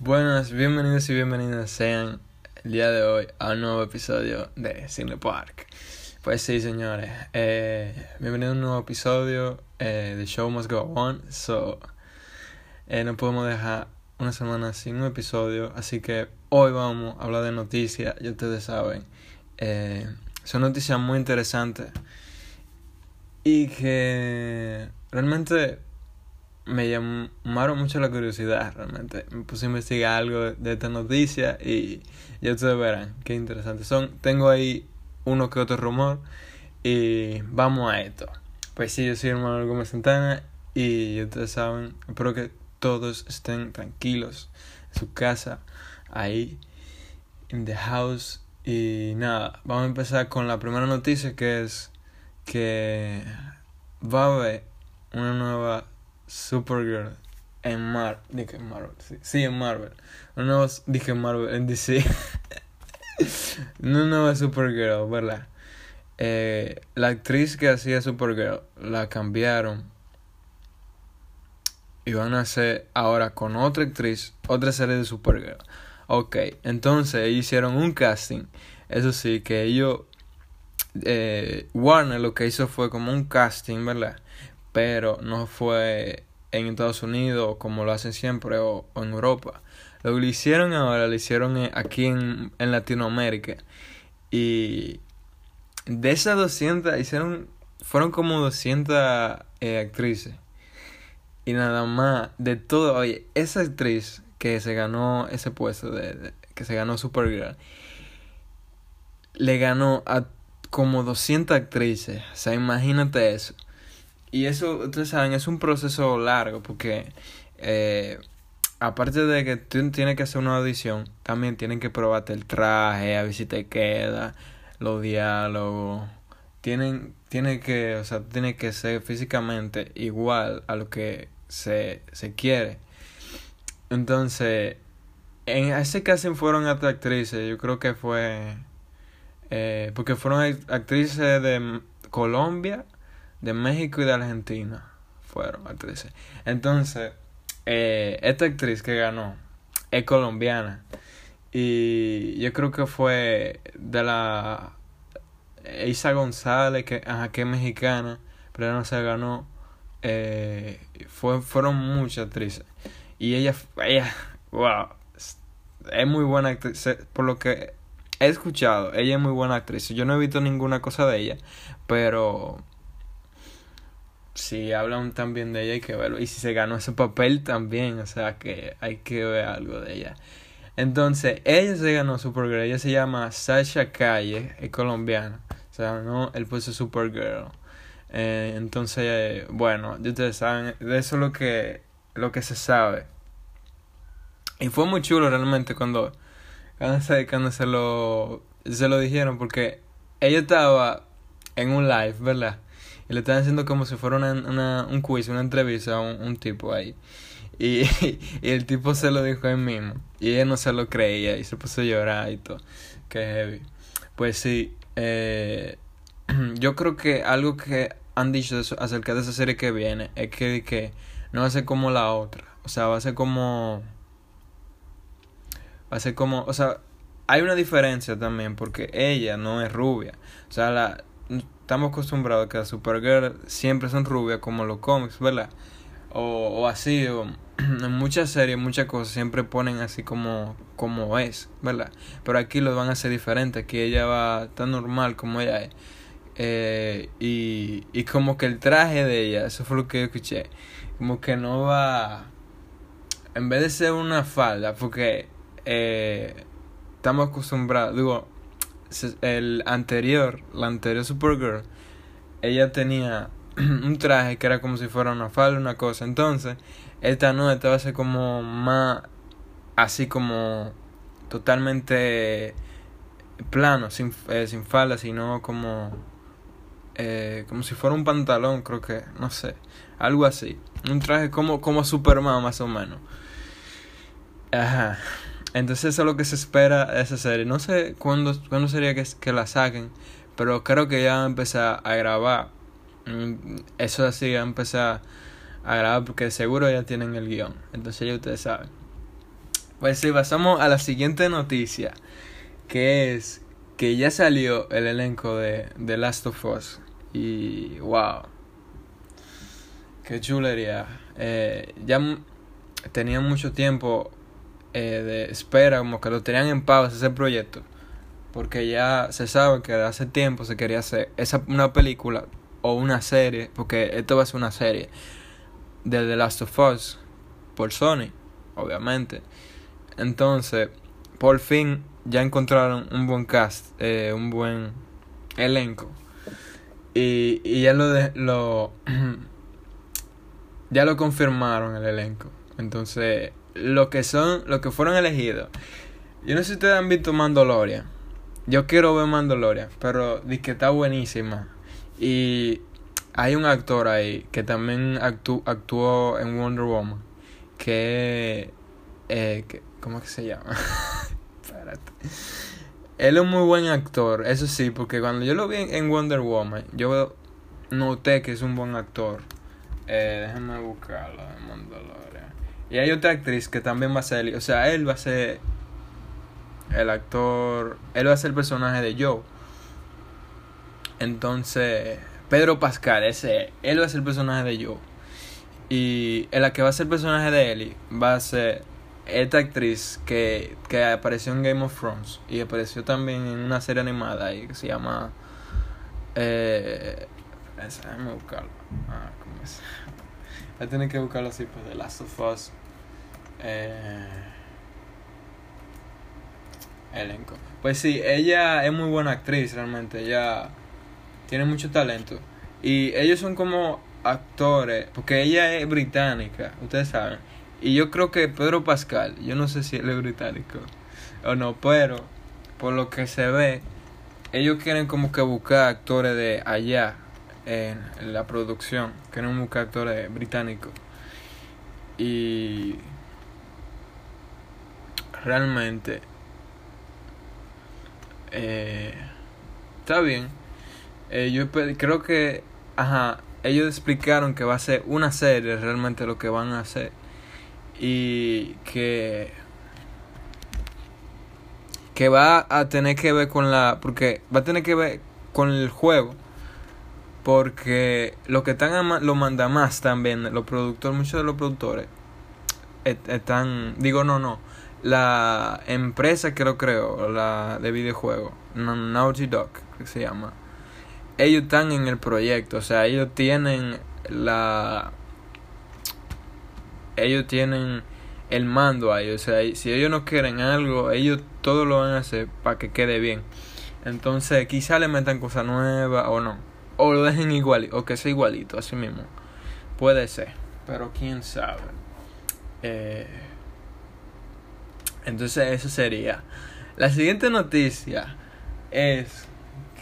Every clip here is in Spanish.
Buenas, bienvenidos y bienvenidas sean el día de hoy a un nuevo episodio de Cine Park. Pues sí, señores, eh, bienvenidos a un nuevo episodio eh, Show Must Go On. So, eh, no podemos dejar una semana sin un episodio, así que hoy vamos a hablar de noticias, ya ustedes saben. Eh, son noticias muy interesantes y que realmente me llamaron mucho la curiosidad, realmente. Me puse a investigar algo de esta noticia y ya ustedes verán qué interesante son. Tengo ahí uno que otro rumor y vamos a esto. Pues sí, yo soy hermano Gómez Santana y ustedes saben, espero que todos estén tranquilos en su casa, ahí, in the house. Y nada, vamos a empezar con la primera noticia que es que va a haber una nueva Supergirl en Mar dije Marvel sí, sí en Marvel una nueva dije Marvel en DC una nueva Supergirl verdad eh, la actriz que hacía Supergirl la cambiaron. Y van a hacer ahora con otra actriz otra serie de Supergirl. Ok entonces ellos hicieron un casting. Eso sí que ellos eh, Warner lo que hizo fue como un casting verdad pero no fue en Estados Unidos como lo hacen siempre o, o en Europa. Lo que lo hicieron ahora lo hicieron aquí en, en Latinoamérica. Y de esas 200 hicieron, fueron como 200 eh, actrices. Y nada más, de todo, oye, esa actriz que se ganó ese puesto, de, de que se ganó Supergirl, le ganó a como 200 actrices. O sea, imagínate eso. Y eso, ustedes saben, es un proceso largo porque eh, aparte de que tú tienes que hacer una audición, también tienen que probarte el traje, a ver si te queda, los diálogos. Tienen, tiene que, o sea, tiene que ser físicamente igual a lo que se, se quiere. Entonces, en ese caso fueron actrices, yo creo que fue, eh, porque fueron actrices de Colombia, de México y de Argentina fueron actrices. Entonces, eh, esta actriz que ganó es colombiana. Y yo creo que fue de la Isa González, que, ajá, que es mexicana, pero no se ganó. Eh, fue, fueron muchas actrices. Y ella, ella, wow, es muy buena actriz. Por lo que he escuchado, ella es muy buena actriz. Yo no he visto ninguna cosa de ella, pero si hablan también de ella hay que verlo. Y si se ganó ese papel también, o sea que hay que ver algo de ella. Entonces, ella se ganó Supergirl, ella se llama Sasha Calle, es colombiana. O sea, no, él puso Supergirl. Eh, entonces, bueno, ustedes saben, de eso es lo que, lo que se sabe. Y fue muy chulo realmente cuando, cuando, se, cuando se, lo, se lo dijeron, porque ella estaba en un live, ¿verdad? Y le estaban haciendo como si fuera una, una, un quiz, una entrevista a un, tipo ahí. Y, y, el tipo se lo dijo él mismo. Y ella no se lo creía y se puso a llorar y todo. Que heavy. Pues sí, eh, yo creo que algo que han dicho acerca de esa serie que viene es que, que no va a ser como la otra. O sea, va a ser como... Va a ser como... O sea, hay una diferencia también porque ella no es rubia. O sea, la, estamos acostumbrados a que las Supergirl siempre son rubias como los cómics, ¿verdad? O, o así, o en muchas series, muchas cosas siempre ponen así como, como es, ¿verdad? Pero aquí lo van a hacer diferente, aquí ella va tan normal como ella es. Eh, y, y como que el traje de ella, eso fue lo que yo escuché, como que no va, en vez de ser una falda, porque eh, estamos acostumbrados, digo, el anterior, la anterior Supergirl, ella tenía un traje que era como si fuera una falda, una cosa. Entonces, esta no, esta va a ser como más así como totalmente plano, sin, eh, sin falda, sino como eh, como si fuera un pantalón, creo que, no sé, algo así. Un traje como, como Superman más o menos. Ajá. Entonces eso es lo que se espera de esa serie. No sé cuándo, cuándo sería que, que la saquen, pero creo que ya van a empezar a grabar. Mm, eso así, va a empezar a grabar porque seguro ya tienen el guion. Entonces ya ustedes saben. Pues sí, pasamos a la siguiente noticia, que es que ya salió el elenco de The Last of Us. Y wow, qué chulería. Eh, ya tenían mucho tiempo eh, de espera, como que lo tenían en pausa ese proyecto. Porque ya se sabe que hace tiempo se quería hacer esa, una película o una serie, porque esto va a ser una serie de The Last of Us por Sony, obviamente. Entonces, por fin ya encontraron un buen cast, eh, un buen elenco. Y, y ya lo, de, lo ya lo confirmaron el elenco. Entonces, lo que son, lo que fueron elegidos. Yo no sé si ustedes han visto Mandalorian. Yo quiero ver Mandalorian, pero di que está buenísima. Y hay un actor ahí que también actuó en Wonder Woman. Que, eh, que ¿cómo que se llama? Espérate. Él es un muy buen actor, eso sí, porque cuando yo lo vi en Wonder Woman, yo noté que es un buen actor. Eh, déjenme buscarlo Mandalorian. Y hay otra actriz que también va a ser, o sea, él va a ser el actor, él va a ser el personaje de Joe. Entonces, Pedro Pascal, ese, él va a ser el personaje de Joe. Y en la que va a ser el personaje de Ellie va a ser esta actriz que, que apareció en Game of Thrones y apareció también en una serie animada ahí que se llama. Eh, déjame buscarlo. Ah, ¿cómo es? Voy que buscarlo así, pues, The Last of Us. Eh, elenco. Pues sí, ella es muy buena actriz realmente. Ella tiene mucho talento. Y ellos son como actores, porque ella es británica, ustedes saben. Y yo creo que Pedro Pascal, yo no sé si él es británico o no, pero por lo que se ve, ellos quieren como que buscar actores de allá en la producción, quieren buscar actores británicos. Y realmente eh, está bien. Eh, yo creo que, ajá, ellos explicaron que va a ser una serie realmente lo que van a hacer y que que va a tener que ver con la porque va a tener que ver con el juego porque lo que están lo manda más también los productores muchos de los productores están digo no no la empresa que lo creó la de videojuegos Naughty Dog que se llama ellos están en el proyecto o sea ellos tienen la ellos tienen el mando ahí. O sea, si ellos no quieren algo, ellos todo lo van a hacer para que quede bien. Entonces, quizá le metan cosas nuevas o no. O lo dejen igual, o que sea igualito, así mismo. Puede ser, pero quién sabe. Eh, entonces, eso sería. La siguiente noticia es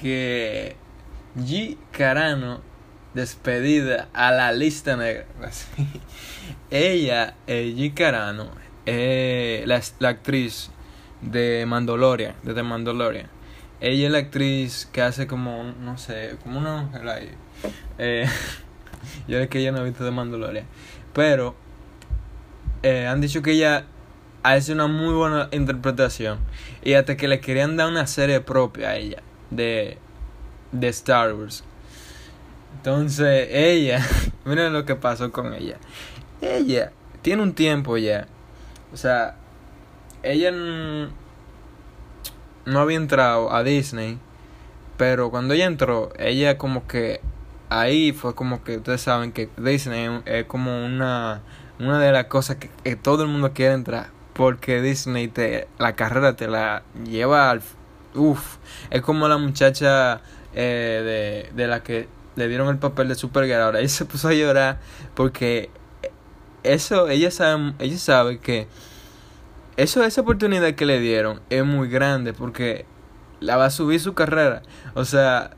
que G. Carano despedida a la lista negra. Ella, eh, G. Carano, eh, la, la, actriz de Mandalorian, de The Mandalorian. Ella es la actriz que hace como, no sé, como una. Eh, yo es que ella no he visto de Mandalorian. Pero eh, han dicho que ella hace una muy buena interpretación. Y hasta que le querían dar una serie propia a ella de, de Star Wars. Entonces, ella, miren lo que pasó con ella. Ella tiene un tiempo ya. O sea, ella no había entrado a Disney. Pero cuando ella entró, ella como que ahí fue como que ustedes saben que Disney es como una, una de las cosas que, todo el mundo quiere entrar. Porque Disney te, la carrera te la lleva al... Uf, es como la muchacha eh, de, de la que le dieron el papel de Supergirl. Ahora ella se puso a llorar porque eso, ella sabe, ella sabe que eso, esa oportunidad que le dieron es muy grande porque la va a subir su carrera. O sea,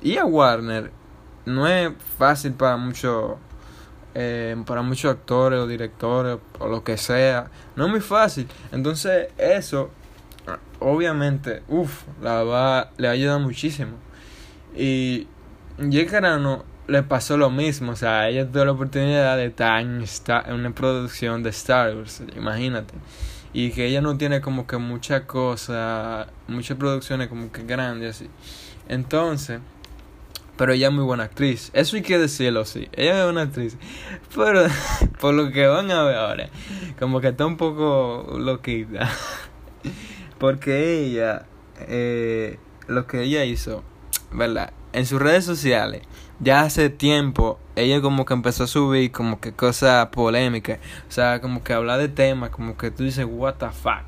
y a Warner no es fácil para muchos eh, para muchos actores o directores o lo que sea. No es muy fácil. Entonces eso, obviamente, uff, la va, le ayuda muchísimo. Y Jake Carano le pasó lo mismo. O sea, ella tuvo la oportunidad de estar en, en una producción de Star Wars, imagínate. Y que ella no tiene como que mucha cosa, muchas producciones como que grandes así. Entonces, pero ella es muy buena actriz. Eso hay que decirlo, sí. Ella es buena actriz. Pero por lo que van a ver ahora, como que está un poco loquita. Porque ella, eh, lo que ella hizo, ¿verdad? En sus redes sociales, ya hace tiempo, ella como que empezó a subir como que cosas polémicas. O sea, como que habla de temas, como que tú dices, what the fuck.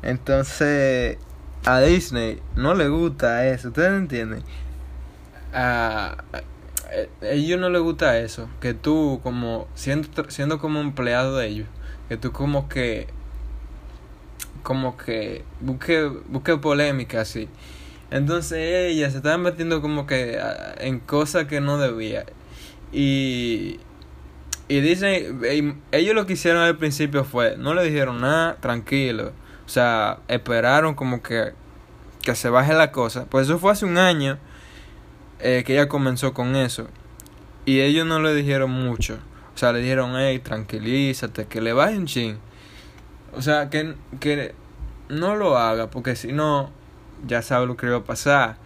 Entonces, a Disney no le gusta eso, ¿ustedes entienden? A, ellos no les gusta eso, que tú como siendo, siendo como empleado de ellos, que tú como que como que busque, busque polémica así. Entonces ella se estaba metiendo como que en cosas que no debía. Y, y dicen, ellos lo que hicieron al principio fue, no le dijeron nada, tranquilo. O sea, esperaron como que, que se baje la cosa. Pues eso fue hace un año eh, que ella comenzó con eso. Y ellos no le dijeron mucho. O sea, le dijeron, hey, tranquilízate, que le baje un chin. O sea, que, que no lo haga, porque si no, ya sabe lo que iba a pasar.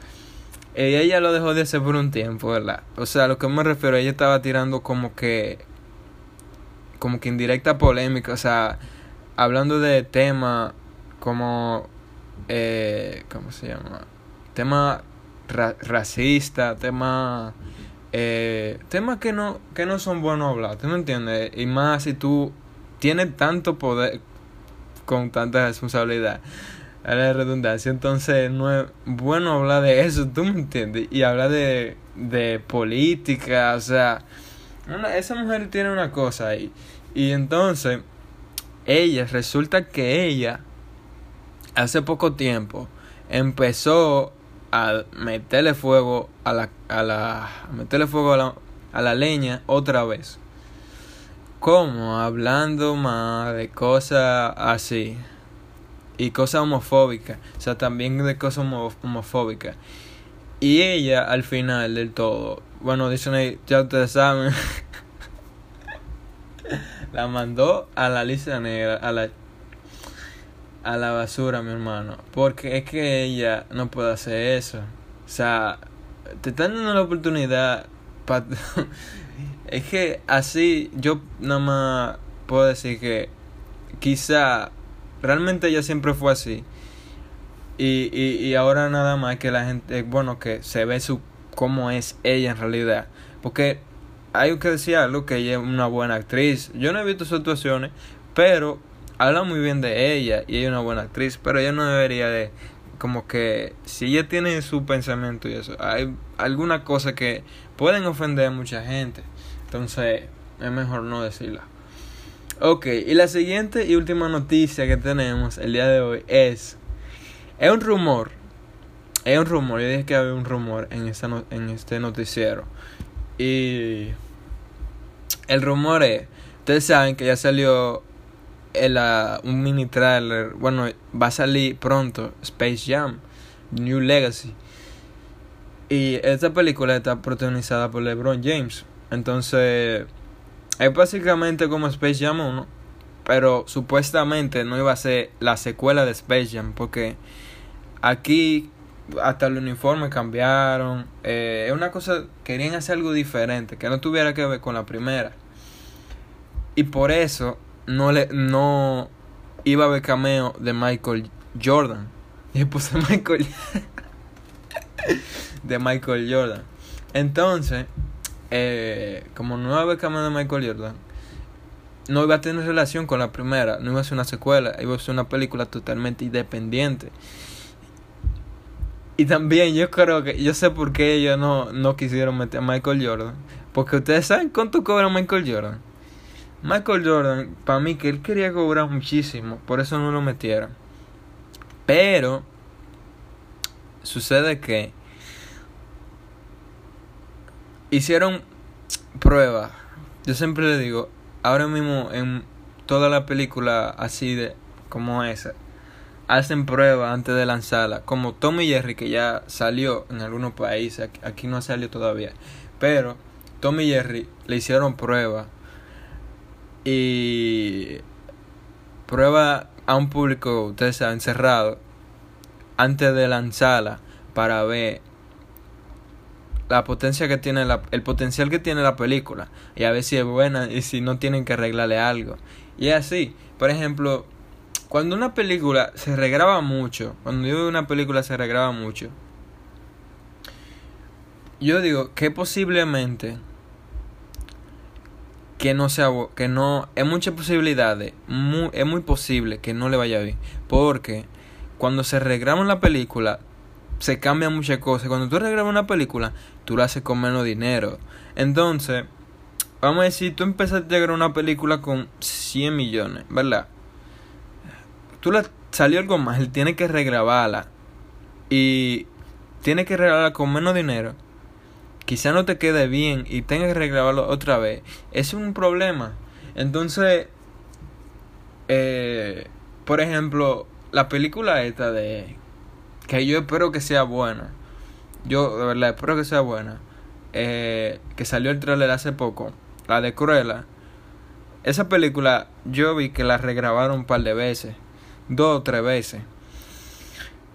Y ella lo dejó de hacer por un tiempo, ¿verdad? O sea, a lo que me refiero, ella estaba tirando como que. como que indirecta polémica, o sea, hablando de temas como. Eh, ¿Cómo se llama? Racista, temas eh, temas que no que no son buenos hablar, ¿tú me entiendes? Y más si tú tienes tanto poder con tanta responsabilidad, a la redundancia, entonces no es bueno hablar de eso, ¿tú me entiendes? Y hablar de, de política, o sea, esa mujer tiene una cosa ahí. Y entonces, ella, resulta que ella, hace poco tiempo, empezó a meterle fuego a la, a la meterle fuego a la, a la leña otra vez. Como hablando más de cosas así y cosas homofóbicas, o sea, también de cosas homofóbicas. Y ella al final del todo, bueno, dicen ya ustedes saben, la mandó a la lista negra, a la a la basura, mi hermano. Porque es que ella no puede hacer eso. O sea, te están dando la oportunidad. para es que así yo nada más puedo decir que quizá realmente ella siempre fue así. Y, y, y ahora nada más que la gente, bueno, que se ve su cómo es ella en realidad. Porque hay que decir algo que ella es una buena actriz. Yo no he visto sus actuaciones, pero habla muy bien de ella y ella es una buena actriz, pero ella no debería de como que si ella tiene su pensamiento y eso, hay alguna cosa que pueden ofender a mucha gente. Entonces, es mejor no decirla. Ok, y la siguiente y última noticia que tenemos el día de hoy es es un rumor. Es un rumor, yo dije que había un rumor en esta en este noticiero. Y el rumor es, ustedes saben que ya salió el, un mini trailer. Bueno, va a salir pronto Space Jam, New Legacy. Y esta película está protagonizada por LeBron James. Entonces, es básicamente como Space Jam 1. Pero supuestamente no iba a ser la secuela de Space Jam. Porque aquí hasta el uniforme cambiaron. Eh, es una cosa, querían hacer algo diferente. Que no tuviera que ver con la primera. Y por eso no le no iba a haber cameo de Michael Jordan. Y puse Michael de Michael Jordan. Entonces, eh, como no iba a haber cameo de Michael Jordan, no iba a tener relación con la primera, no iba a ser una secuela, iba a ser una película totalmente independiente. Y también yo creo que, yo sé por qué ellos no, no quisieron meter a Michael Jordan. Porque ustedes saben cuánto cobra Michael Jordan. Michael Jordan, para mí que él quería cobrar muchísimo, por eso no lo metieron. Pero sucede que hicieron pruebas. Yo siempre le digo, ahora mismo en toda la película así de como esa, hacen pruebas antes de lanzarla. Como Tommy Jerry, que ya salió en algunos países, aquí no salió todavía. Pero Tommy Jerry le hicieron pruebas. Y prueba a un público, ustedes saben, cerrado, antes de lanzarla para ver la potencia que tiene la, el potencial que tiene la película y a ver si es buena y si no tienen que arreglarle algo. Y así, por ejemplo, cuando una película se regraba mucho, cuando yo veo una película se regraba mucho, yo digo que posiblemente que no sea que no es muchas posibilidades, es muy posible que no le vaya bien, porque cuando se regraba la película se cambian muchas cosas. Cuando tú regrabas una película, tú la haces con menos dinero. Entonces, vamos a decir, tú empezaste a grabar una película con 100 millones, ¿verdad? Tú la salió algo mal, tienes que regrabarla. Y tienes que regrabarla con menos dinero. Quizá no te quede bien y tengas que regrabarlo otra vez. Es un problema. Entonces, eh, por ejemplo, la película esta de que yo espero que sea buena. Yo de verdad espero que sea buena. Eh, que salió el trailer hace poco, la de Cruella. Esa película yo vi que la regrabaron un par de veces, dos o tres veces.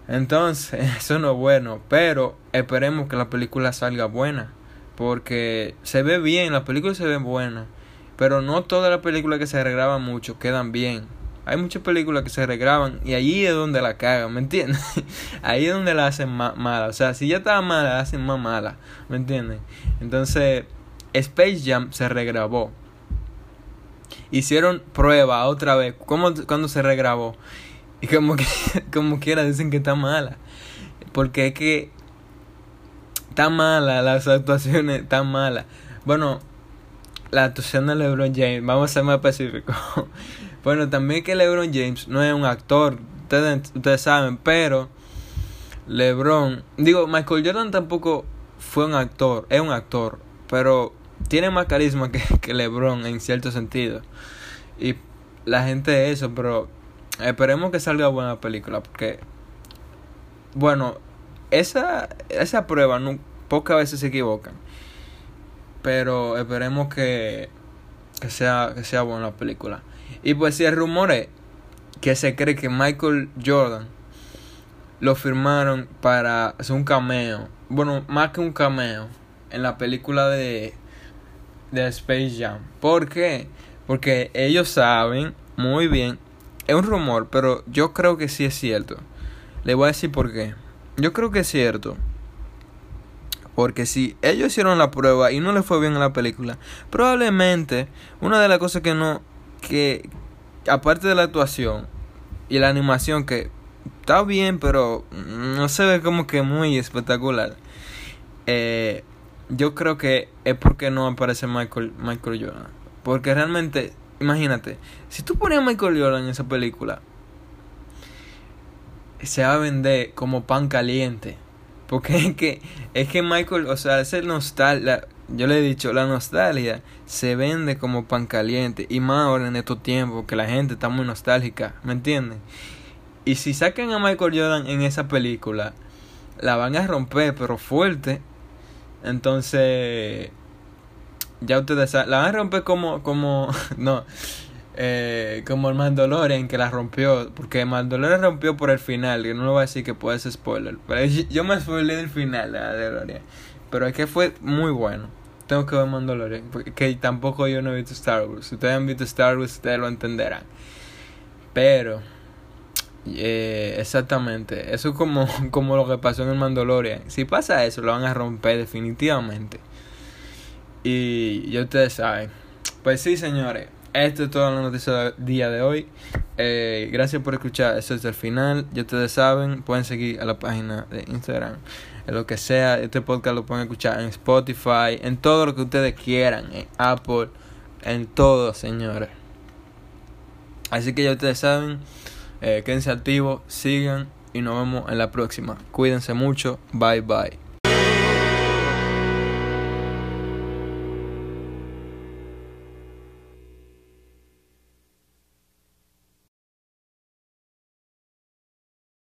Entonces, eso no es bueno, pero esperemos que la película salga buena, porque se ve bien, la película se ve buena, pero no todas las películas que se regraban mucho quedan bien. Hay muchas películas que se regraban y allí es donde la cagan, ¿me entiendes? ahí es donde la hacen más mala. O sea, si ya estaba mala, la hacen más mala, ¿me entiendes? Entonces, Space Jam se regrabó. Hicieron prueba otra vez. ¿Cómo, cuando se regrabó? Y como que, como quiera, dicen que está mala. Porque es que está mala, las actuaciones están malas. Bueno, la actuación de LeBron James, vamos a ser más específicos. Bueno, también que LeBron James no es un actor, ustedes, ustedes saben, pero LeBron, digo, Michael Jordan tampoco fue un actor, es un actor, pero tiene más carisma que, que LeBron en cierto sentido. Y la gente eso, pero esperemos que salga buena película, porque, bueno, esa, esa prueba no, pocas veces se equivocan. Pero esperemos que, que, sea, que sea buena la película. Y pues si el rumor es que se cree que Michael Jordan lo firmaron para hacer un cameo. Bueno, más que un cameo en la película de, de Space Jam. ¿Por qué? Porque ellos saben muy bien. Es un rumor, pero yo creo que sí es cierto. Le voy a decir por qué. Yo creo que es cierto. Porque si ellos hicieron la prueba y no les fue bien en la película, probablemente una de las cosas que no que aparte de la actuación y la animación que está bien, pero no se ve como que muy espectacular. Eh, yo creo que es porque no aparece Michael, Michael Jordan. Porque realmente, imagínate, si tú pones a Michael Jordan en esa película, se va a vender como pan caliente. Porque es que, es que Michael, o sea, ese nostalgia, yo le he dicho, la nostalgia se vende como pan caliente. Y más ahora en estos tiempos que la gente está muy nostálgica, ¿me entienden? Y si sacan a Michael Jordan en esa película, la van a romper, pero fuerte. Entonces, ya ustedes saben, la van a romper como, como, no, eh, como el Mandalorian que la rompió. Porque el Mandalorian rompió por el final, que no lo voy a decir que puede ser spoiler. Pero yo me spoilé del final de Mandalorian. Pero es que fue muy bueno. Tengo que ver Mandalorian. Porque tampoco yo no he visto Star Wars. Si ustedes han visto Star Wars, ustedes lo entenderán. Pero, eh, exactamente. Eso es como, como lo que pasó en el Mandalorian. Si pasa eso, lo van a romper definitivamente. Y ya ustedes saben. Pues sí, señores. Esto es toda la noticia del día de hoy. Eh, gracias por escuchar. Esto es el final. Ya ustedes saben. Pueden seguir a la página de Instagram en lo que sea. Este podcast lo pueden escuchar en Spotify, en todo lo que ustedes quieran, en Apple, en todo, señores. Así que ya ustedes saben, eh, quédense activos, sigan y nos vemos en la próxima. Cuídense mucho, bye bye.